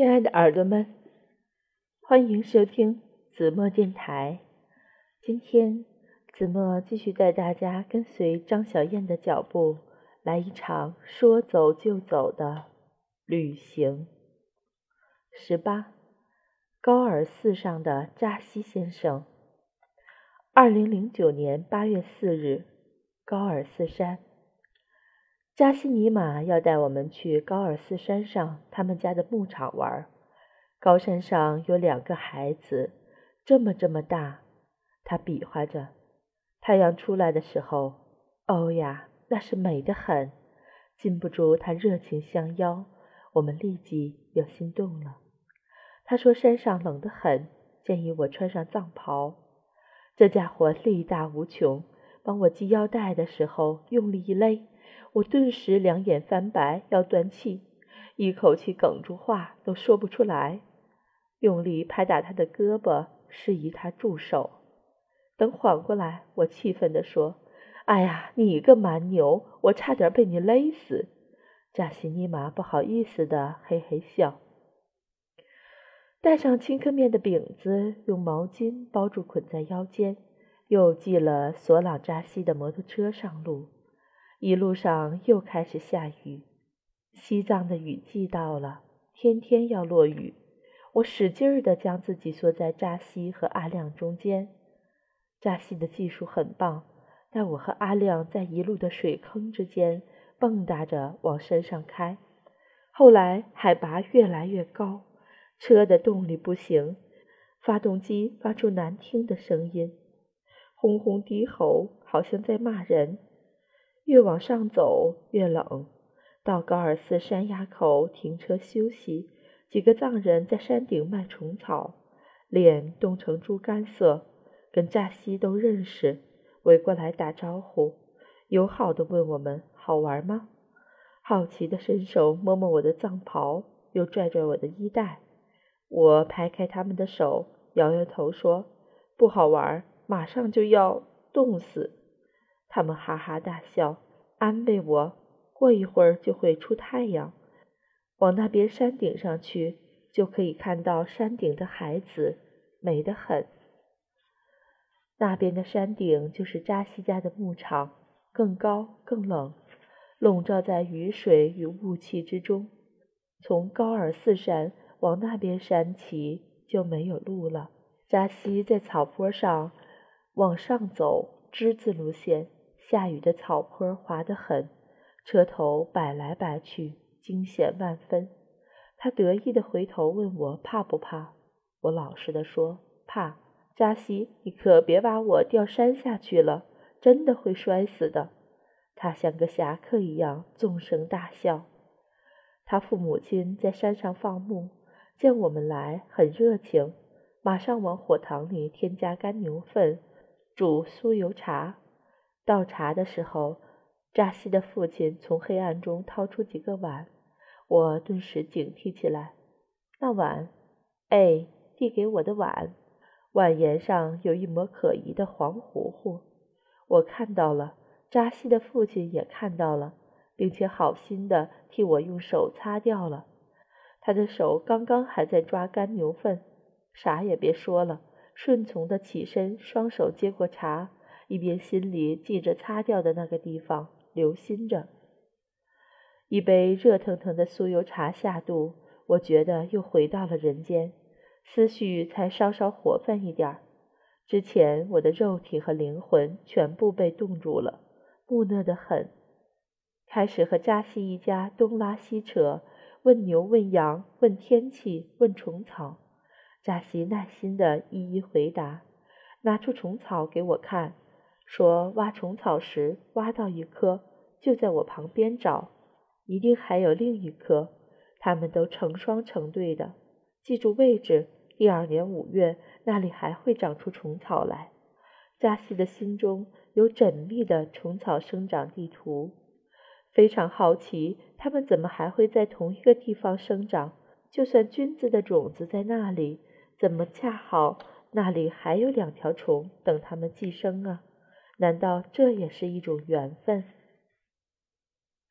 亲爱的耳朵们，欢迎收听子墨电台。今天，子墨继续带大家跟随张小燕的脚步，来一场说走就走的旅行。十八，高尔寺上的扎西先生。二零零九年八月四日，高尔寺山。扎西尼玛要带我们去高尔寺山上他们家的牧场玩。高山上有两个孩子，这么这么大。他比划着。太阳出来的时候，哦呀，那是美得很，禁不住他热情相邀。我们立即又心动了。他说山上冷得很，建议我穿上藏袍。这家伙力大无穷，帮我系腰带的时候用力一勒。我顿时两眼翻白，要断气，一口气哽住，话都说不出来。用力拍打他的胳膊，示意他住手。等缓过来，我气愤地说：“哎呀，你个蛮牛！我差点被你勒死。”扎西尼玛不好意思的嘿嘿笑，带上青稞面的饼子，用毛巾包住，捆在腰间，又系了索朗扎西的摩托车上路。一路上又开始下雨，西藏的雨季到了，天天要落雨。我使劲儿地将自己缩在扎西和阿亮中间。扎西的技术很棒，但我和阿亮在一路的水坑之间蹦跶着往山上开。后来海拔越来越高，车的动力不行，发动机发出难听的声音，轰轰低吼，好像在骂人。越往上走越冷，到高尔寺山崖口停车休息。几个藏人在山顶卖虫草，脸冻成猪肝色，跟扎西都认识，围过来打招呼，友好的问我们好玩吗？好奇的伸手摸摸我的藏袍，又拽拽我的衣带。我拍开他们的手，摇摇头说不好玩，马上就要冻死。他们哈哈大笑，安慰我：“过一会儿就会出太阳，往那边山顶上去，就可以看到山顶的孩子，美得很。那边的山顶就是扎西家的牧场，更高更冷，笼罩在雨水与雾气之中。从高尔寺山往那边山骑就没有路了。扎西在草坡上往上走，之字路线。”下雨的草坡滑得很，车头摆来摆去，惊险万分。他得意地回头问我怕不怕？我老实地说怕。扎西，你可别把我掉山下去了，真的会摔死的。他像个侠客一样纵声大笑。他父母亲在山上放牧，见我们来很热情，马上往火塘里添加干牛粪，煮酥油茶。倒茶的时候，扎西的父亲从黑暗中掏出几个碗，我顿时警惕起来。那碗，哎，递给我的碗，碗沿上有一抹可疑的黄糊糊。我看到了，扎西的父亲也看到了，并且好心的替我用手擦掉了。他的手刚刚还在抓干牛粪，啥也别说了，顺从的起身，双手接过茶。一边心里记着擦掉的那个地方，留心着。一杯热腾腾的酥油茶下肚，我觉得又回到了人间，思绪才稍稍活泛一点儿。之前我的肉体和灵魂全部被冻住了，木讷得很。开始和扎西一家东拉西扯，问牛问羊，问天气，问虫草。扎西耐心地一一回答，拿出虫草给我看。说挖虫草时挖到一颗，就在我旁边找，一定还有另一颗，它们都成双成对的。记住位置，第二年五月那里还会长出虫草来。扎西的心中有缜密的虫草生长地图，非常好奇它们怎么还会在同一个地方生长。就算菌子的种子在那里，怎么恰好那里还有两条虫等它们寄生啊？难道这也是一种缘分？